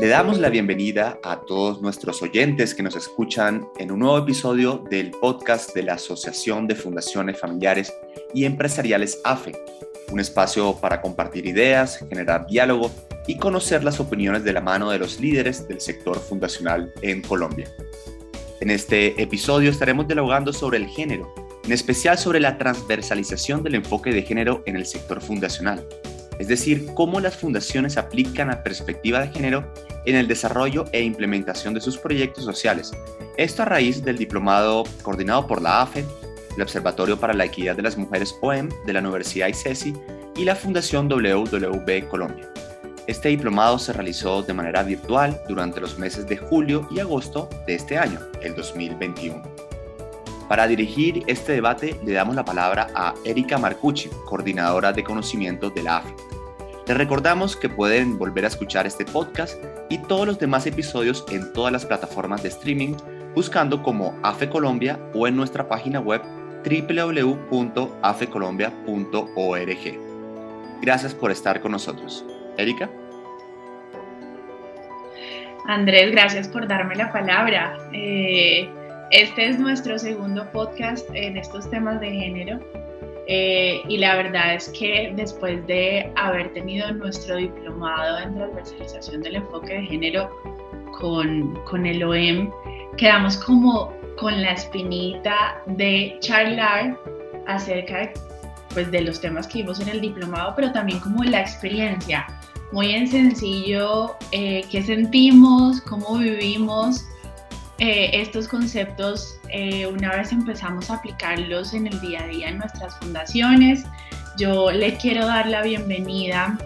Le damos la bienvenida a todos nuestros oyentes que nos escuchan en un nuevo episodio del podcast de la Asociación de Fundaciones Familiares y Empresariales AFE, un espacio para compartir ideas, generar diálogo y conocer las opiniones de la mano de los líderes del sector fundacional en Colombia. En este episodio estaremos dialogando sobre el género, en especial sobre la transversalización del enfoque de género en el sector fundacional es decir, cómo las fundaciones aplican la perspectiva de género en el desarrollo e implementación de sus proyectos sociales. Esto a raíz del diplomado coordinado por la AFE, el Observatorio para la Equidad de las Mujeres OEM de la Universidad ICESI y la Fundación WWB Colombia. Este diplomado se realizó de manera virtual durante los meses de julio y agosto de este año, el 2021. Para dirigir este debate le damos la palabra a Erika Marcucci, coordinadora de conocimiento de la AFE. Les recordamos que pueden volver a escuchar este podcast y todos los demás episodios en todas las plataformas de streaming buscando como AFE Colombia o en nuestra página web www.afecolombia.org. Gracias por estar con nosotros. Erika. Andrés, gracias por darme la palabra. Eh, este es nuestro segundo podcast en estos temas de género. Eh, y la verdad es que después de haber tenido nuestro diplomado en transversalización del enfoque de género con, con el OEM, quedamos como con la espinita de charlar acerca de, pues, de los temas que vimos en el diplomado, pero también como la experiencia, muy en sencillo, eh, qué sentimos, cómo vivimos eh, estos conceptos eh, una vez empezamos a aplicarlos en el día a día en nuestras fundaciones. Yo le quiero dar la bienvenida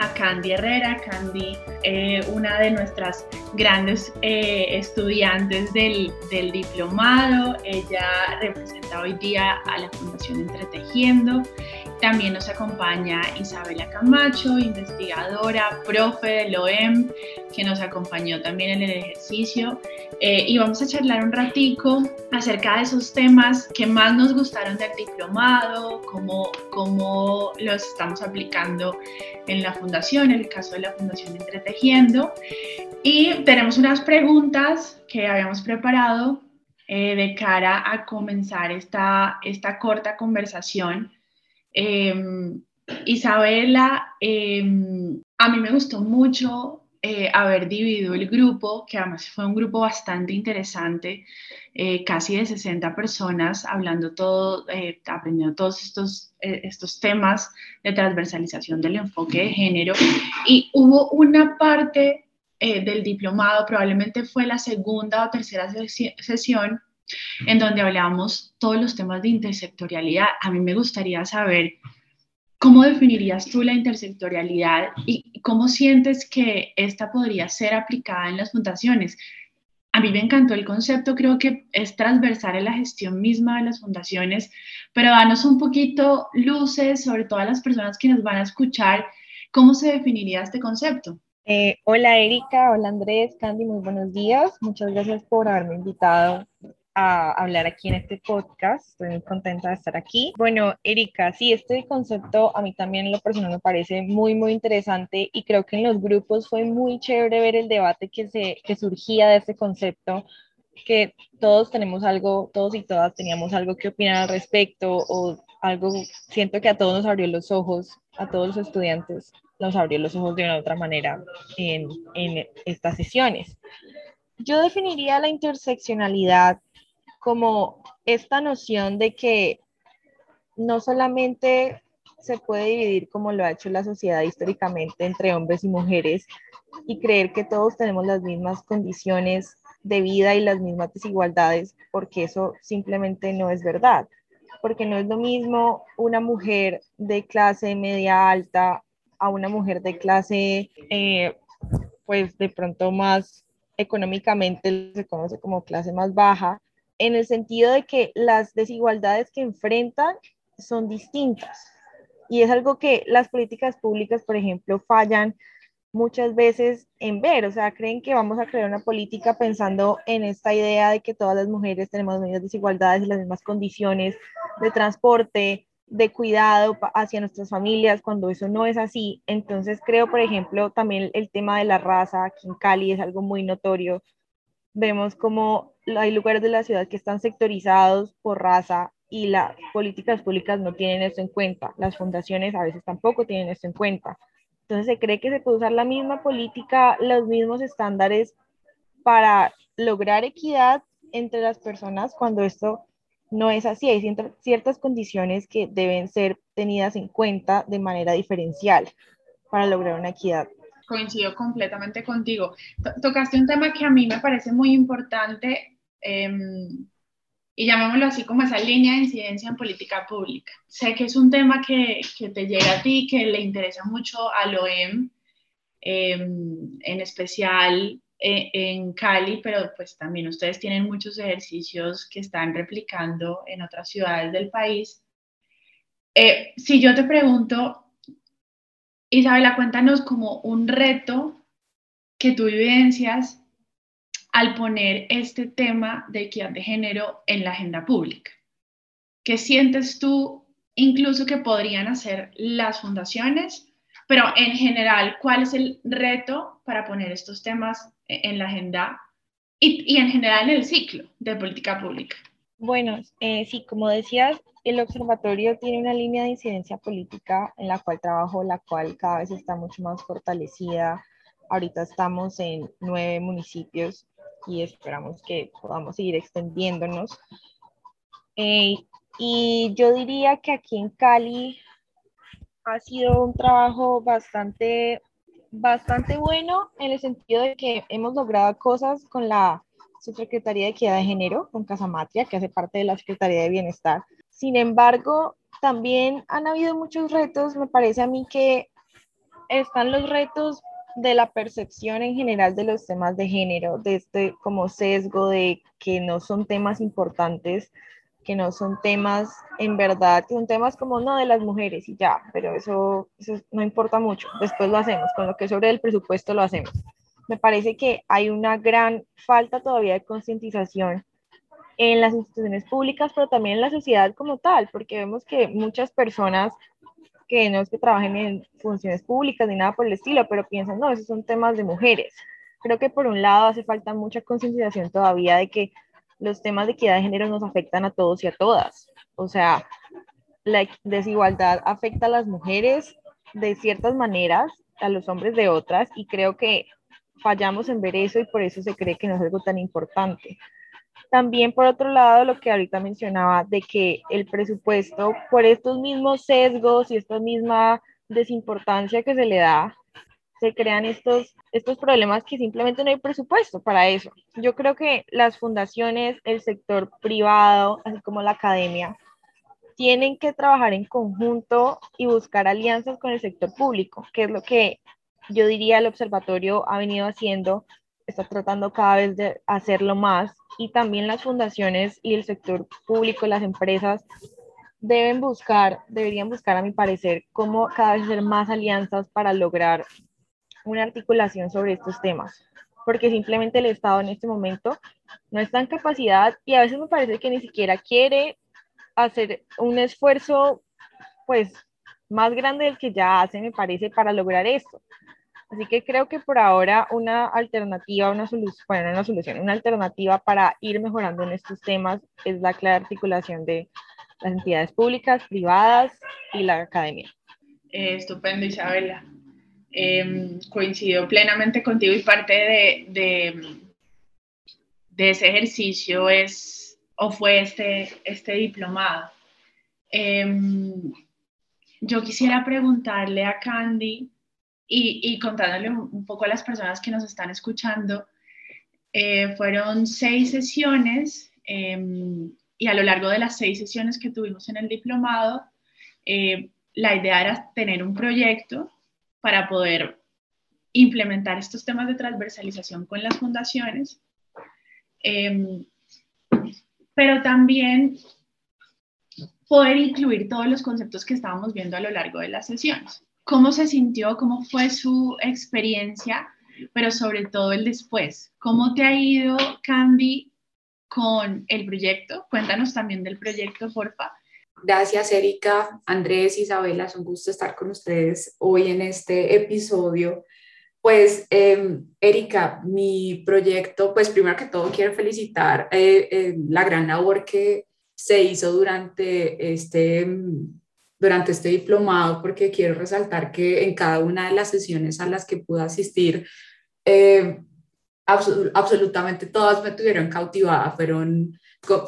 a Candy Herrera. Candy, eh, una de nuestras grandes estudiantes del, del, diplomado. Ella representa hoy día a la Fundación Entretejiendo también nos acompaña Isabela Camacho, investigadora, profe del OEM, que nos acompañó también en el ejercicio. Eh, y vamos a charlar un ratico acerca de esos temas que más nos gustaron del diplomado, cómo, cómo los estamos aplicando en la fundación, en el caso de la Fundación Entretejiendo. Y tenemos unas preguntas que habíamos preparado eh, de cara a comenzar esta, esta corta conversación Em, Isabela, em, a mí me gustó mucho eh, haber dividido el grupo, que además fue un grupo bastante interesante, eh, casi de 60 personas hablando todo, eh, aprendiendo todos estos, estos temas de transversalización del enfoque de género. Y hubo una parte del diplomado, probablemente fue la segunda o tercera sesión, en donde hablamos todos los temas de intersectorialidad. A mí me gustaría saber cómo definirías tú la intersectorialidad y cómo sientes que esta podría ser aplicada en las fundaciones. A mí me encantó el concepto, creo que es transversal en la gestión misma de las fundaciones, pero danos un poquito luces sobre todas las personas que nos van a escuchar, ¿cómo se definiría este concepto? Eh, hola Erika, hola Andrés, Candy, muy buenos días. Muchas gracias por haberme invitado a hablar aquí en este podcast. Estoy muy contenta de estar aquí. Bueno, Erika, sí, este concepto a mí también lo personal me parece muy, muy interesante y creo que en los grupos fue muy chévere ver el debate que, se, que surgía de este concepto que todos tenemos algo, todos y todas teníamos algo que opinar al respecto o algo, siento que a todos nos abrió los ojos, a todos los estudiantes nos abrió los ojos de una otra manera en, en estas sesiones. Yo definiría la interseccionalidad como esta noción de que no solamente se puede dividir como lo ha hecho la sociedad históricamente entre hombres y mujeres y creer que todos tenemos las mismas condiciones de vida y las mismas desigualdades, porque eso simplemente no es verdad, porque no es lo mismo una mujer de clase media alta a una mujer de clase, eh, pues de pronto más económicamente se conoce como clase más baja, en el sentido de que las desigualdades que enfrentan son distintas. Y es algo que las políticas públicas, por ejemplo, fallan muchas veces en ver, o sea, creen que vamos a crear una política pensando en esta idea de que todas las mujeres tenemos las mismas desigualdades y las mismas condiciones de transporte, de cuidado hacia nuestras familias cuando eso no es así. Entonces creo, por ejemplo, también el tema de la raza aquí en Cali es algo muy notorio. Vemos como hay lugares de la ciudad que están sectorizados por raza y las políticas públicas no tienen esto en cuenta. Las fundaciones a veces tampoco tienen esto en cuenta. Entonces se cree que se puede usar la misma política, los mismos estándares para lograr equidad entre las personas cuando esto no es así. Hay ciertas condiciones que deben ser tenidas en cuenta de manera diferencial para lograr una equidad. Coincido completamente contigo. Tocaste un tema que a mí me parece muy importante em, y llamémoslo así como esa línea de incidencia en política pública. Sé que es un tema que, que te llega a ti, que le interesa mucho al OEM, em, en especial eh, en Cali, pero pues también ustedes tienen muchos ejercicios que están replicando en otras ciudades del país. Eh, si yo te pregunto, Isabela, cuéntanos como un reto que tú vivencias al poner este tema de equidad de género en la agenda pública. ¿Qué sientes tú incluso que podrían hacer las fundaciones? Pero en general, ¿cuál es el reto para poner estos temas en la agenda y, y en general en el ciclo de política pública? Bueno, eh, sí, como decías, el observatorio tiene una línea de incidencia política en la cual trabajo, la cual cada vez está mucho más fortalecida. Ahorita estamos en nueve municipios y esperamos que podamos seguir extendiéndonos. Eh, y yo diría que aquí en Cali ha sido un trabajo bastante bastante bueno en el sentido de que hemos logrado cosas con la Subsecretaría de Equidad de Género, con Casamatria, que hace parte de la Secretaría de Bienestar. Sin embargo, también han habido muchos retos. Me parece a mí que están los retos de la percepción en general de los temas de género, de este como sesgo de que no son temas importantes que no son temas en verdad, que son temas como no de las mujeres y ya, pero eso, eso no importa mucho, después lo hacemos, con lo que sobre el presupuesto lo hacemos. Me parece que hay una gran falta todavía de concientización en las instituciones públicas, pero también en la sociedad como tal, porque vemos que muchas personas que no es que trabajen en funciones públicas ni nada por el estilo, pero piensan, no, esos son temas de mujeres. Creo que por un lado hace falta mucha concientización todavía de que los temas de equidad de género nos afectan a todos y a todas. O sea, la desigualdad afecta a las mujeres de ciertas maneras, a los hombres de otras, y creo que fallamos en ver eso y por eso se cree que no es algo tan importante. También, por otro lado, lo que ahorita mencionaba, de que el presupuesto, por estos mismos sesgos y esta misma desimportancia que se le da, se crean estos, estos problemas que simplemente no hay presupuesto para eso. Yo creo que las fundaciones, el sector privado, así como la academia, tienen que trabajar en conjunto y buscar alianzas con el sector público, que es lo que yo diría el observatorio ha venido haciendo, está tratando cada vez de hacerlo más y también las fundaciones y el sector público, las empresas deben buscar, deberían buscar a mi parecer cómo cada vez hacer más alianzas para lograr una articulación sobre estos temas, porque simplemente el Estado en este momento no está en capacidad y a veces me parece que ni siquiera quiere hacer un esfuerzo pues más grande del que ya hace, me parece, para lograr esto. Así que creo que por ahora una alternativa, una solución, bueno, una solución, una alternativa para ir mejorando en estos temas es la clara articulación de las entidades públicas, privadas y la academia. Eh, estupendo, Isabela. Em, coincido plenamente contigo y parte de, de, ese ejercicio es o fue este, este diplomado. Em, yo quisiera preguntarle a Candy y, y contándole un, poco a las personas que nos están escuchando, eh, fueron seis sesiones em, y a lo largo de las seis sesiones que tuvimos en el diplomado, eh, la idea era tener un proyecto para poder implementar estos temas de transversalización con las fundaciones, em, pero también poder incluir todos los conceptos que estábamos viendo a lo largo de las sesiones. ¿Cómo se sintió? ¿Cómo fue su experiencia? Pero sobre todo el después. ¿Cómo te ha ido, Candy, con el proyecto? Cuéntanos también del proyecto, porfa. Gracias, Erika, Andrés, Isabela, es un gusto estar con ustedes hoy en este episodio. Pues, eh, Erika, mi proyecto, pues primero que todo quiero felicitar eh, eh, la gran labor que se hizo durante este, durante este diplomado, porque quiero resaltar que en cada una de las sesiones a las que pude asistir, eh, absolutamente todas me tuvieron cautivada, fueron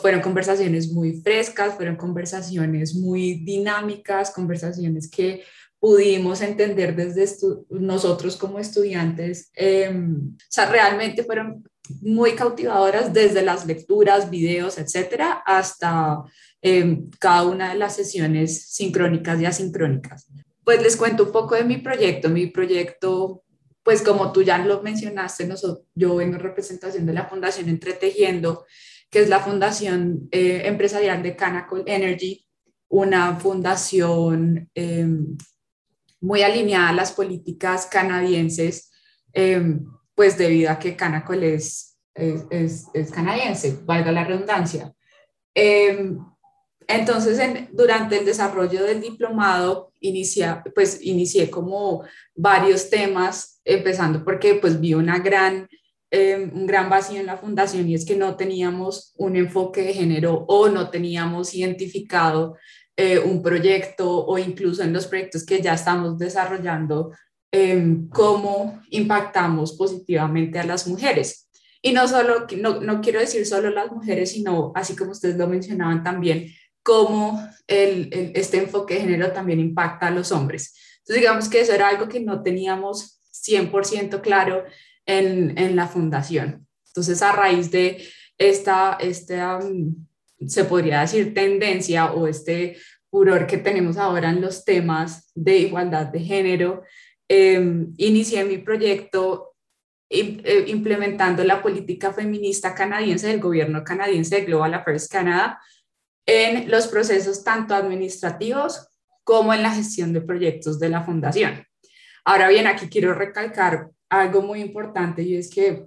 fueron conversaciones muy frescas, fueron conversaciones muy dinámicas, conversaciones que pudimos entender desde nosotros como estudiantes. Em, o sea, realmente fueron muy cautivadoras desde las lecturas, videos, etcétera, hasta em, cada una de las sesiones sincrónicas y asincrónicas. Pues les cuento un poco de mi proyecto. Mi proyecto, pues como tú ya lo mencionaste, nosotros, yo vengo en representación de la Fundación Entretejiendo que es la Fundación eh, Empresarial de Canacol Energy, una fundación em, muy alineada a las políticas canadienses, em, pues debido a que Canacol es, es, es, canadiense, valga la redundancia. Em, entonces, durante el desarrollo del diplomado, inicia, pues inicié como varios temas, empezando porque pues vi una gran Em, un gran vacío en la fundación y es que no teníamos un enfoque de género o no teníamos identificado eh, un proyecto o incluso en los proyectos que ya estamos desarrollando, em, cómo impactamos positivamente a las mujeres. Y no solo, no, no quiero decir solo las mujeres, sino así como ustedes lo mencionaban también, cómo el, este enfoque de género también impacta a los hombres. Entonces, digamos que eso era algo que no teníamos 100% claro en, la fundación. Entonces, a raíz de esta, esta, se podría decir, tendencia o este furor que tenemos ahora en los temas de igualdad de género, em, inicié mi proyecto eh, implementando la política feminista canadiense del gobierno canadiense de Global Affairs Canada en los procesos tanto administrativos como en la gestión de proyectos de la fundación. Ahora bien, aquí quiero recalcar algo muy importante y es que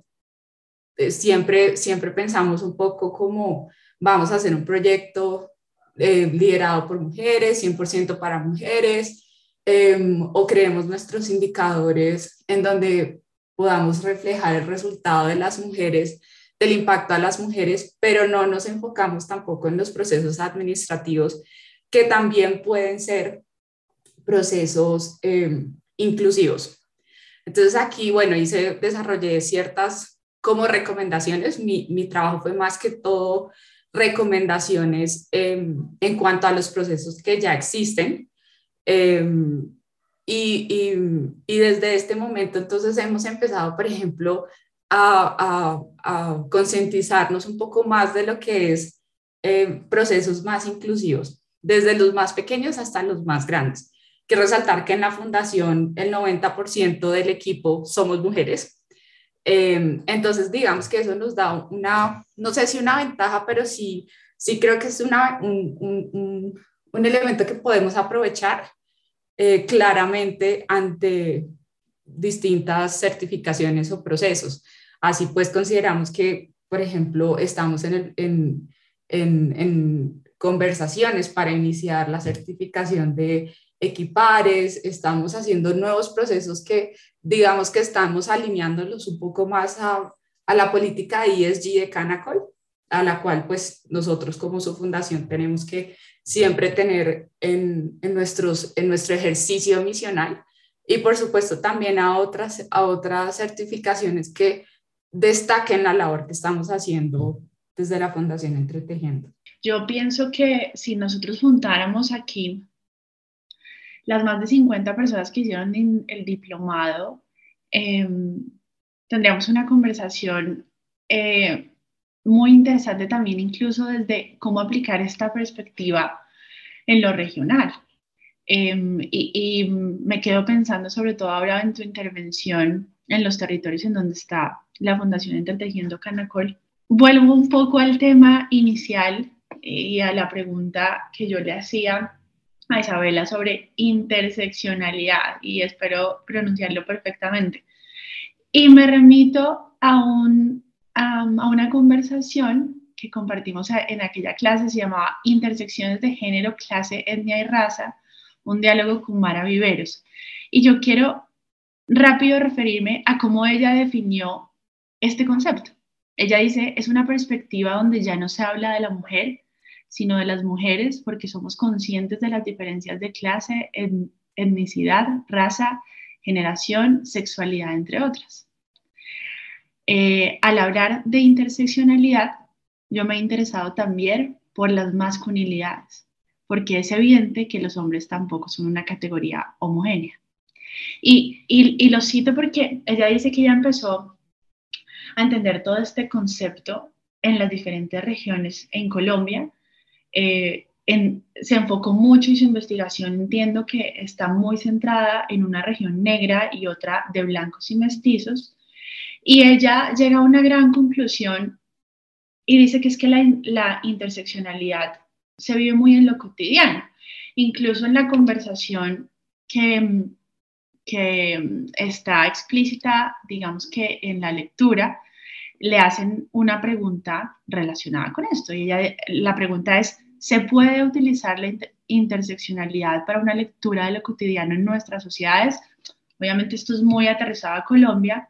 eh, siempre, siempre pensamos un poco como vamos a hacer un proyecto eh, liderado por mujeres, 100% para mujeres, em, o creemos nuestros indicadores en donde podamos reflejar el resultado de las mujeres, del impacto a las mujeres, pero no nos enfocamos tampoco en los procesos administrativos que también pueden ser procesos em, inclusivos. Entonces aquí, bueno, hice, desarrollé ciertas como recomendaciones. Mi, mi trabajo fue más que todo recomendaciones em, en cuanto a los procesos que ya existen. Em, y, y, y, desde este momento, entonces hemos empezado, por ejemplo, a, a, concientizarnos un poco más de lo que es em, procesos más inclusivos, desde los más pequeños hasta los más grandes. Quiero resaltar que en la fundación el 90% del equipo somos mujeres. Eh, entonces, digamos que eso nos da una, no sé si una ventaja, pero sí, sí creo que es una, un, un, un, elemento que podemos aprovechar eh, claramente ante distintas certificaciones o procesos. Así pues, consideramos que, por ejemplo, estamos en, en, en, conversaciones para iniciar la certificación de equipares, estamos haciendo nuevos procesos que digamos que estamos alineándolos un poco más a, a la política ESG de Canacol, a la cual pues nosotros como su fundación tenemos que siempre tener en, en, nuestros, en nuestro ejercicio misional y por supuesto también a otras, a otras certificaciones que destaquen la labor que estamos haciendo desde la Fundación Entretejiendo. Yo pienso que si nosotros juntáramos aquí las más de 50 personas que hicieron el diplomado, em, tendríamos una conversación eh, muy interesante también, incluso desde cómo aplicar esta perspectiva en lo regional. Em, y, me quedo pensando sobre todo ahora en tu intervención en los territorios en donde está la Fundación Entretejiendo Canacol. Vuelvo un poco al tema inicial y a la pregunta que yo le hacía a Isabela sobre interseccionalidad y espero pronunciarlo perfectamente. Y me remito a, un, a, una conversación que compartimos en aquella clase se llamaba Intersecciones de Género, Clase, Etnia y Raza, un diálogo con Mara Viveros. Y yo quiero rápido referirme a cómo ella definió este concepto. Ella dice, es una perspectiva donde ya no se habla de la mujer, sino de las mujeres, porque somos conscientes de las diferencias de clase, etnicidad, raza, generación, sexualidad, entre otras. Eh, al hablar de interseccionalidad, yo me he interesado también por las masculinidades, porque es evidente que los hombres tampoco son una categoría homogénea. Y, lo cito porque ella dice que ya empezó a entender todo este concepto en las diferentes regiones en Colombia. Eh, se enfocó mucho y su investigación entiendo que está muy centrada en una región negra y otra de blancos y mestizos. Y ella llega a una gran conclusión y dice que es que la, la interseccionalidad se vive muy en lo cotidiano, incluso en la conversación que, que está explícita, digamos que en la lectura, le hacen una pregunta relacionada con esto. Y ella, la pregunta es, ¿se puede utilizar la interseccionalidad para una lectura de lo cotidiano en nuestras sociedades? Obviamente esto es muy aterrizado a Colombia,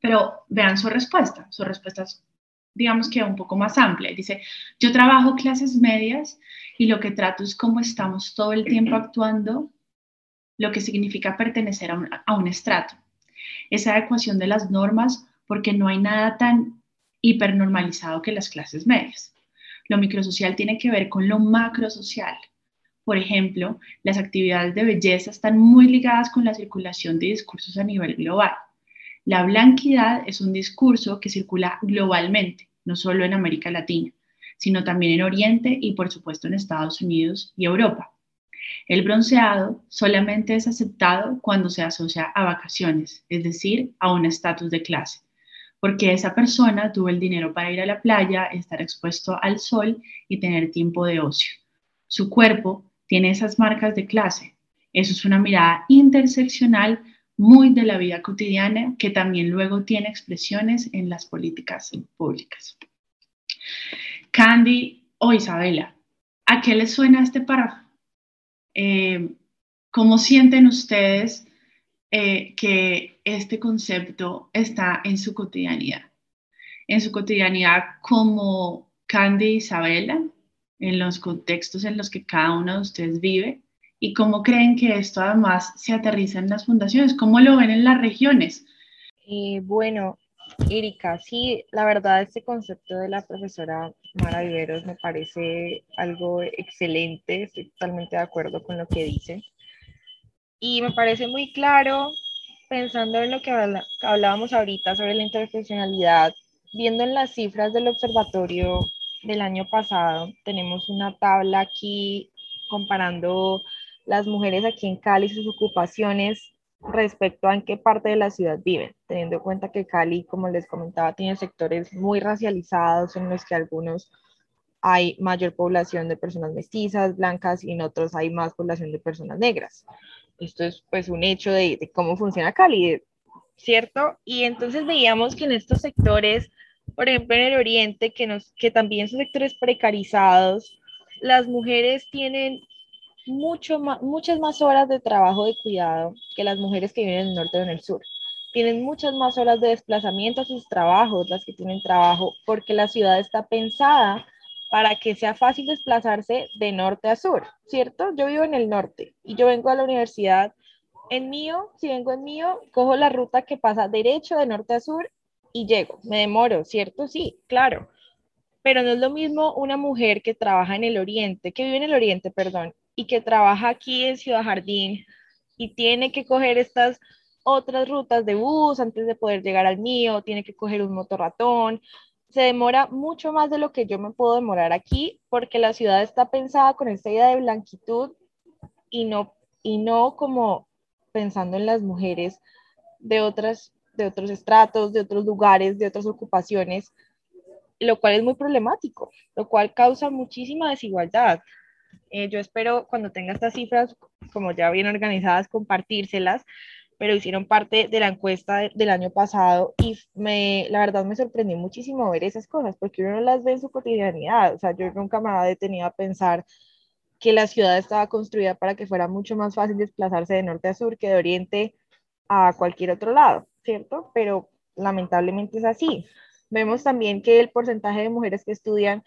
pero vean su respuesta. Su respuesta es, digamos que un poco más amplia. Dice, yo trabajo clases medias y lo que trato es cómo estamos todo el tiempo actuando, lo que significa pertenecer a un, a un estrato. Esa adecuación de las normas porque no hay nada tan hipernormalizado que las clases medias. Lo microsocial tiene que ver con lo macrosocial. Por ejemplo, las actividades de belleza están muy ligadas con la circulación de discursos a nivel global. La blanquidad es un discurso que circula globalmente, no solo en América Latina, sino también en Oriente y por supuesto en Estados Unidos y Europa. El bronceado solamente es aceptado cuando se asocia a vacaciones, es decir, a un estatus de clase porque esa persona tuvo el dinero para ir a la playa, estar expuesto al sol y tener tiempo de ocio. Su cuerpo tiene esas marcas de clase. Eso es una mirada interseccional muy de la vida cotidiana que también luego tiene expresiones en las políticas públicas. Candy o Isabela, ¿a qué les suena este párrafo? Eh, ¿Cómo sienten ustedes eh, que este concepto está en su cotidianidad, en su cotidianidad como Candy Isabela, en los contextos en los que cada uno de ustedes vive y cómo creen que esto además se aterriza en las fundaciones, cómo lo ven en las regiones. Eh, bueno, Erika, sí, la verdad este concepto de la profesora Mara Viveros me parece algo excelente, estoy totalmente de acuerdo con lo que dice. Y me parece muy claro, pensando en lo que hablábamos ahorita sobre la interseccionalidad, viendo en las cifras del observatorio del año pasado, tenemos una tabla aquí comparando las mujeres aquí en Cali sus ocupaciones respecto a en qué parte de la ciudad viven, teniendo en cuenta que Cali, como les comentaba, tiene sectores muy racializados en los que algunos hay mayor población de personas mestizas, blancas, y en otros hay más población de personas negras. Esto es pues un hecho de, cómo funciona Cali, ¿cierto? Y entonces veíamos que en estos sectores, por ejemplo en el oriente, que, nos, que también son sectores precarizados, las mujeres tienen muchas más horas de trabajo de cuidado que las mujeres que viven en el norte o en el sur. Tienen muchas más horas de desplazamiento a sus trabajos, las que tienen trabajo, porque la ciudad está pensada para que sea fácil desplazarse de norte a sur, ¿cierto? Yo vivo en el norte y yo vengo a la universidad en mío, si vengo en mío, cojo la ruta que pasa derecho de norte a sur y llego. Me demoro, ¿cierto? Sí, claro. Pero no es lo mismo una mujer que trabaja en el oriente, que vive en el oriente, perdón, y que trabaja aquí en Ciudad Jardín y tiene que coger estas otras rutas de bus antes de poder llegar al mío, tiene que coger un motorratón, se demora mucho más de lo que yo me puedo demorar aquí porque la ciudad está pensada con esta idea de blanquitud y no, y no como pensando en las mujeres de, otras, de otros estratos, de otros lugares, de otras ocupaciones, lo cual es muy problemático, lo cual causa muchísima desigualdad. Eh, yo espero cuando tenga estas cifras, como ya bien organizadas, compartírselas, pero hicieron parte de la encuesta del año pasado y me, la verdad me sorprendió muchísimo ver esas cosas porque uno no las ve en su cotidianidad. O sea, yo nunca me había detenido a pensar que la ciudad estaba construida para que fuera mucho más fácil desplazarse de norte a sur que de oriente a cualquier otro lado, ¿cierto? Pero lamentablemente es así. Vemos también que el porcentaje de mujeres que estudian,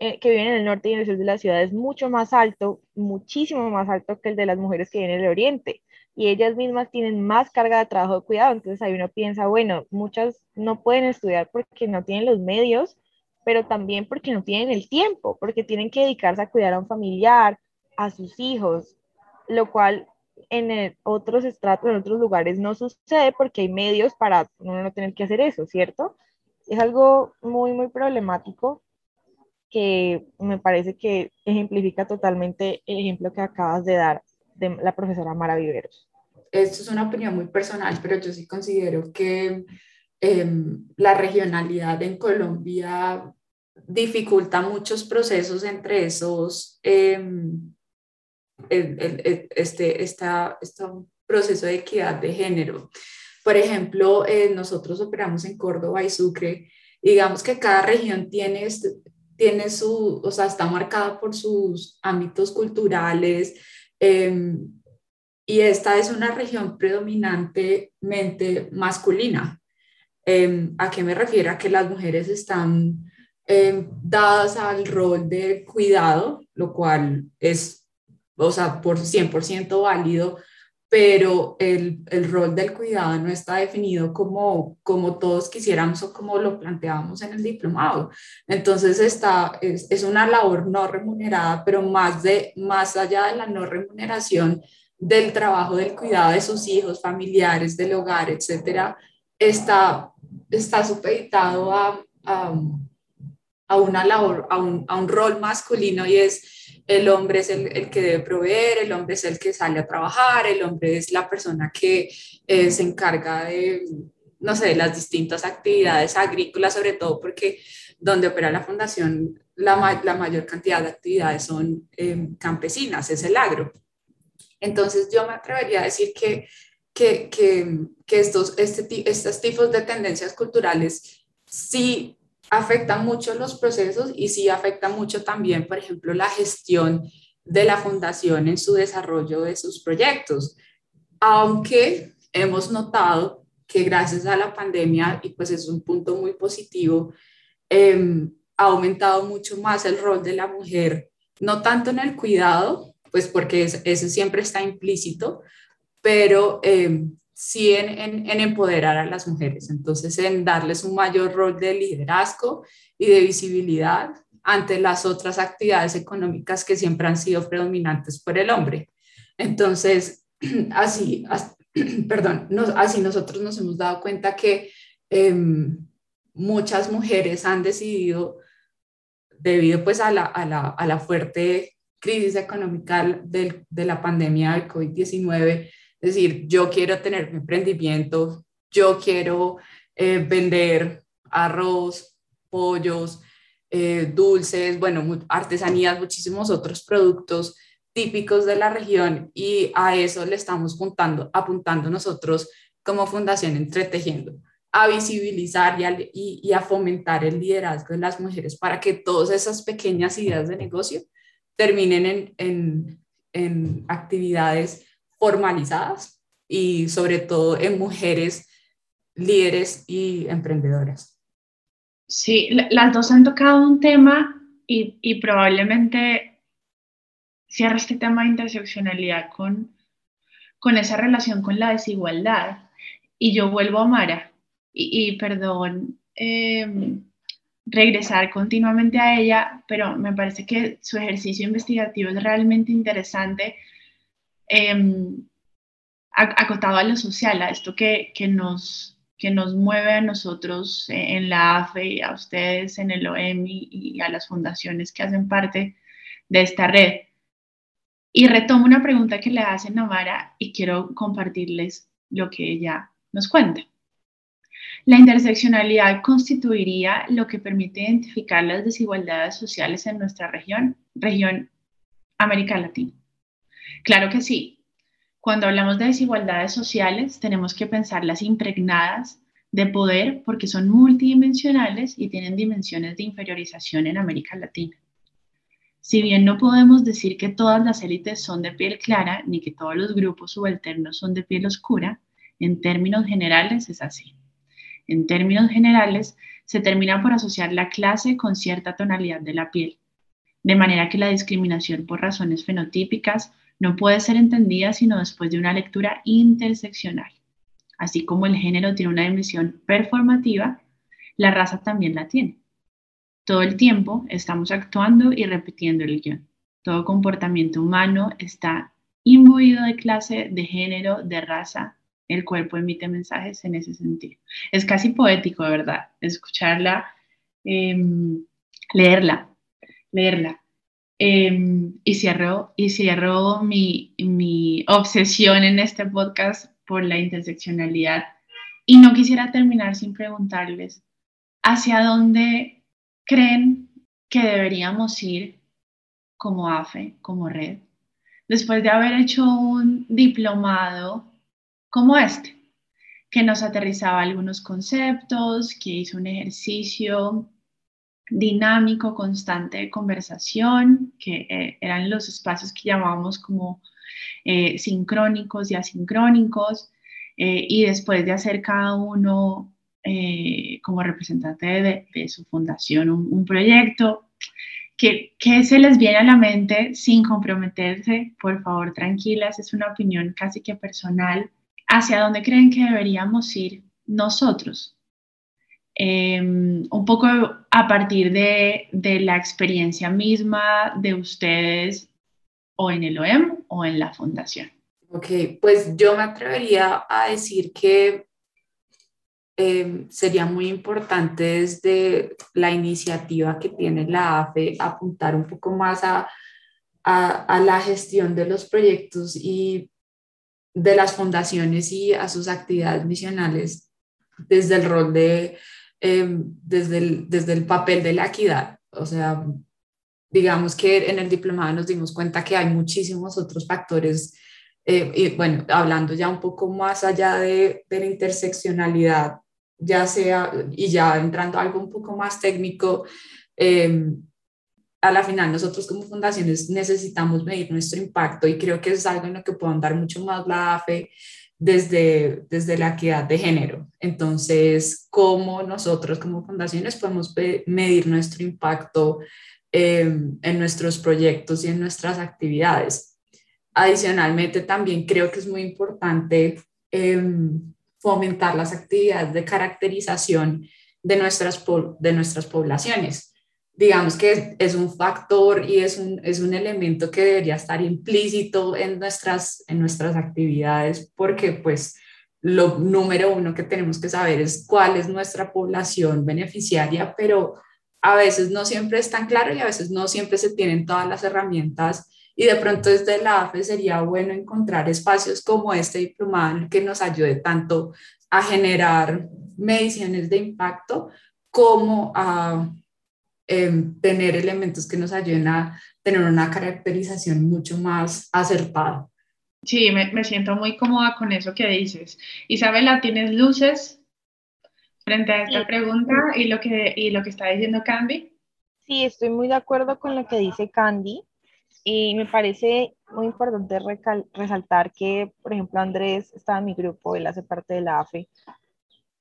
eh, que viven en el norte y en el sur de la ciudad es mucho más alto, muchísimo más alto que el de las mujeres que viven en el oriente y ellas mismas tienen más carga de trabajo de cuidado. Entonces ahí uno piensa, bueno, muchas no pueden estudiar porque no tienen los medios, pero también porque no tienen el tiempo, porque tienen que dedicarse a cuidar a un familiar, a sus hijos, lo cual en otros estratos, en otros lugares no sucede porque hay medios para uno no tener que hacer eso, ¿cierto? Es algo muy, muy problemático que me parece que ejemplifica totalmente el ejemplo que acabas de dar de la profesora Mara Viveros esto es una opinión muy personal, pero yo sí considero que em, la regionalidad en Colombia dificulta muchos procesos entre esos, em, este, esta, este proceso de equidad de género. Por ejemplo, eh, nosotros operamos en Córdoba y Sucre, digamos que cada región tiene, este, tiene su, o sea, está marcada por sus ámbitos culturales, em, y esta es una región predominantemente masculina. Em, ¿A qué me refiero? A que las mujeres están em, dadas al rol de cuidado, lo cual es, o sea, por 100% válido, pero el, el, rol del cuidado no está definido como, como todos quisiéramos o como lo planteábamos en el diplomado. Entonces, esta es, es una labor no remunerada, pero más, de, más allá de la no remuneración, del trabajo del cuidado de sus hijos, familiares, del hogar, etcétera, está, está supeditado a, a, una labor, a un, a un, rol masculino y es el hombre es el, el, que debe proveer, el hombre es el que sale a trabajar, el hombre es la persona que eh, se encarga de, no sé, de las distintas actividades agrícolas, sobre todo porque donde opera la fundación, la, la mayor cantidad de actividades son eh, campesinas, es el agro. Entonces yo me atrevería a decir que, que, que, que estos, este, estos tipos de tendencias culturales sí afectan mucho los procesos y sí afectan mucho también, por ejemplo, la gestión de la fundación en su desarrollo de sus proyectos. Aunque hemos notado que gracias a la pandemia, y pues es un punto muy positivo, eh, ha aumentado mucho más el rol de la mujer, no tanto en el cuidado, pues porque eso siempre está implícito, pero eh, sí en, en, empoderar a las mujeres, entonces en darles un mayor rol de liderazgo y de visibilidad ante las otras actividades económicas que siempre han sido predominantes por el hombre. Entonces, así, perdón, así nosotros nos hemos dado cuenta que em, muchas mujeres han decidido, debido pues a la, a la, a la fuerte crisis económica de la pandemia del COVID-19, es decir, yo quiero tener mi emprendimiento, yo quiero eh, vender arroz, pollos, eh, dulces, bueno, artesanías, muchísimos otros productos típicos de la región y a eso le estamos apuntando, apuntando nosotros como Fundación Entretejiendo, a visibilizar y a fomentar el liderazgo de las mujeres para que todas esas pequeñas ideas de negocio terminen en, en, actividades formalizadas y sobre todo en mujeres líderes y emprendedoras. Sí, las dos han tocado un tema y, y probablemente cierra este tema de interseccionalidad con, con esa relación con la desigualdad. Y yo vuelvo a Mara, y, y perdón, eh, regresar continuamente a ella, pero me parece que su ejercicio investigativo es realmente interesante, em, acotado a lo social, a esto que, que, nos, que nos mueve a nosotros en la AFE, a ustedes en el OEMI y a las fundaciones que hacen parte de esta red. Y retomo una pregunta que le hace Namara y quiero compartirles lo que ella nos cuenta. La interseccionalidad constituiría lo que permite identificar las desigualdades sociales en nuestra región, región América Latina. Claro que sí. Cuando hablamos de desigualdades sociales, tenemos que pensarlas impregnadas de poder porque son multidimensionales y tienen dimensiones de inferiorización en América Latina. Si bien no podemos decir que todas las élites son de piel clara ni que todos los grupos subalternos son de piel oscura, en términos generales es así. En términos generales, se termina por asociar la clase con cierta tonalidad de la piel, de manera que la discriminación por razones fenotípicas no puede ser entendida sino después de una lectura interseccional. Así como el género tiene una dimensión performativa, la raza también la tiene. Todo el tiempo estamos actuando y repitiendo el guion. Todo comportamiento humano está imbuido de clase, de género, de raza. El cuerpo emite mensajes en ese sentido. Es casi poético, de verdad, escucharla, em, leerla, leerla. Em, y cierro, y cierro mi, mi obsesión en este podcast por la interseccionalidad. Y no quisiera terminar sin preguntarles hacia dónde creen que deberíamos ir como AFE, como red, después de haber hecho un diplomado como este, que nos aterrizaba algunos conceptos, que hizo un ejercicio dinámico, constante de conversación, que eh, eran los espacios que llamábamos como eh, sincrónicos y asincrónicos, eh, y después de hacer cada uno como representante de, su fundación un, proyecto. que se les viene a la mente sin comprometerse? Por favor, tranquilas, es una opinión casi que personal. ¿Hacia dónde creen que deberíamos ir nosotros? Em, un poco a partir de, de, la experiencia misma de ustedes o en el OEM o en la fundación. Ok, pues yo me atrevería a decir que Em, sería muy importante desde la iniciativa que tiene la AFE apuntar un poco más a, a, la gestión de los proyectos y de las fundaciones y a sus actividades misionales desde el rol de, em, desde, el, desde el papel de la equidad. O sea, digamos que en el diplomado nos dimos cuenta que hay muchísimos otros factores eh, y bueno, hablando ya un poco más allá de, de, la interseccionalidad ya sea, y ya entrando a algo un poco más técnico, em, a la final nosotros como fundaciones necesitamos medir nuestro impacto y creo que es algo en lo que puedo dar mucho más la AFE desde, desde la equidad de género. Entonces, ¿cómo nosotros como fundaciones podemos medir nuestro impacto em, en nuestros proyectos y en nuestras actividades? Adicionalmente, también creo que es muy importante em, fomentar las actividades de caracterización de nuestras, de nuestras poblaciones. Digamos que es un factor y es un, es un elemento que debería estar implícito en nuestras, en nuestras actividades porque pues lo número uno que tenemos que saber es cuál es nuestra población beneficiaria, pero a veces no siempre es tan claro y a veces no siempre se tienen todas las herramientas. Y de pronto desde la AFE sería bueno encontrar espacios como este diplomado que nos ayude tanto a generar mediciones de impacto como a em, tener elementos que nos ayuden a tener una caracterización mucho más acertada. Sí, me, me siento muy cómoda con eso que dices. Isabela, ¿tienes luces frente a esta pregunta y lo, que, y lo que está diciendo Candy? Sí, estoy muy de acuerdo con lo que dice Candy. Y me parece muy importante resaltar que, por ejemplo, Andrés está en mi grupo, él hace parte de la AFE,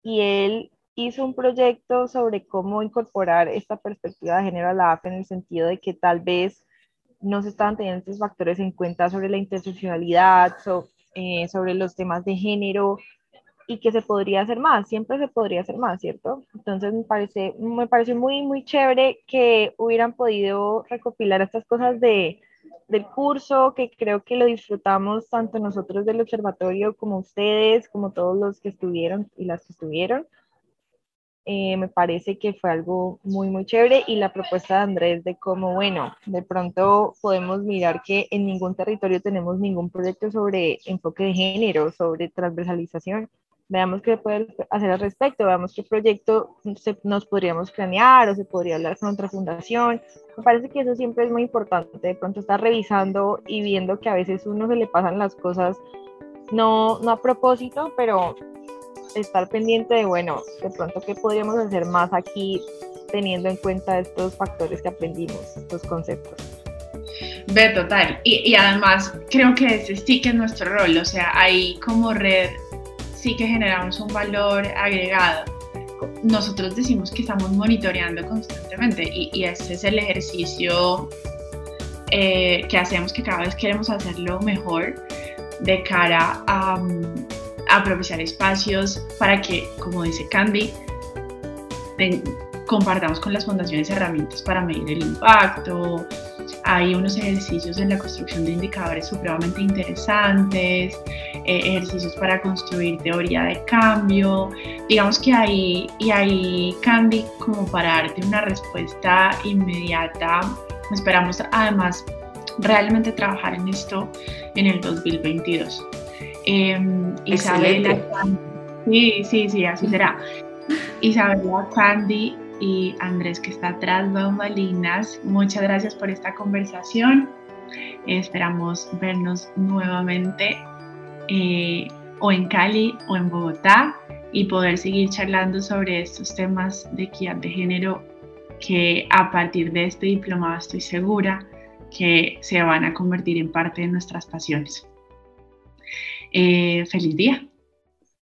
y él hizo un proyecto sobre cómo incorporar esta perspectiva de género a la AFE en el sentido de que tal vez no se estaban teniendo estos factores en cuenta sobre la interseccionalidad, eh, sobre los temas de género y que se podría hacer más, siempre se podría hacer más, ¿cierto? Entonces me parece, me parece muy, muy chévere que hubieran podido recopilar estas cosas de, del curso, que creo que lo disfrutamos tanto nosotros del observatorio como ustedes, como todos los que estuvieron y las que estuvieron. Eh, me parece que fue algo muy, muy chévere y la propuesta de Andrés de cómo, bueno, de pronto podemos mirar que en ningún territorio tenemos ningún proyecto sobre enfoque de género, sobre transversalización veamos qué puede hacer al respecto, veamos qué proyecto nos podríamos planear o se podría hablar con otra fundación. Me parece que eso siempre es muy importante, de pronto estar revisando y viendo que a veces uno se le pasan las cosas no, no a propósito, pero estar pendiente de, bueno, de pronto qué podríamos hacer más aquí teniendo en cuenta estos factores que aprendimos, estos conceptos. Ve, total. Y, y, además creo que ese sí que es nuestro rol, o sea, ahí como red sí que generamos un valor agregado. Nosotros decimos que estamos monitoreando constantemente y, y ese es el ejercicio eh, que hacemos, que cada vez queremos hacerlo mejor de cara a, a propiciar espacios para que, como dice Candy, compartamos con las fundaciones herramientas para medir el impacto. Hay unos ejercicios en la construcción de indicadores supremamente interesantes, eh, ejercicios para construir teoría de cambio. Digamos que hay, y hay Candy como para darte una respuesta inmediata. Esperamos además realmente trabajar en esto en el 2022. Eh, Isabela, sí, sí, sí, así será. Isabela, Candy y Andrés que está atrás bambalinas. Muchas gracias por esta conversación. esperamos vernos nuevamente eh, o en Cali o en Bogotá y poder seguir charlando sobre estos temas de equidad de género que a partir de este diplomado estoy segura que se van a convertir en parte de nuestras pasiones. Eh, feliz día.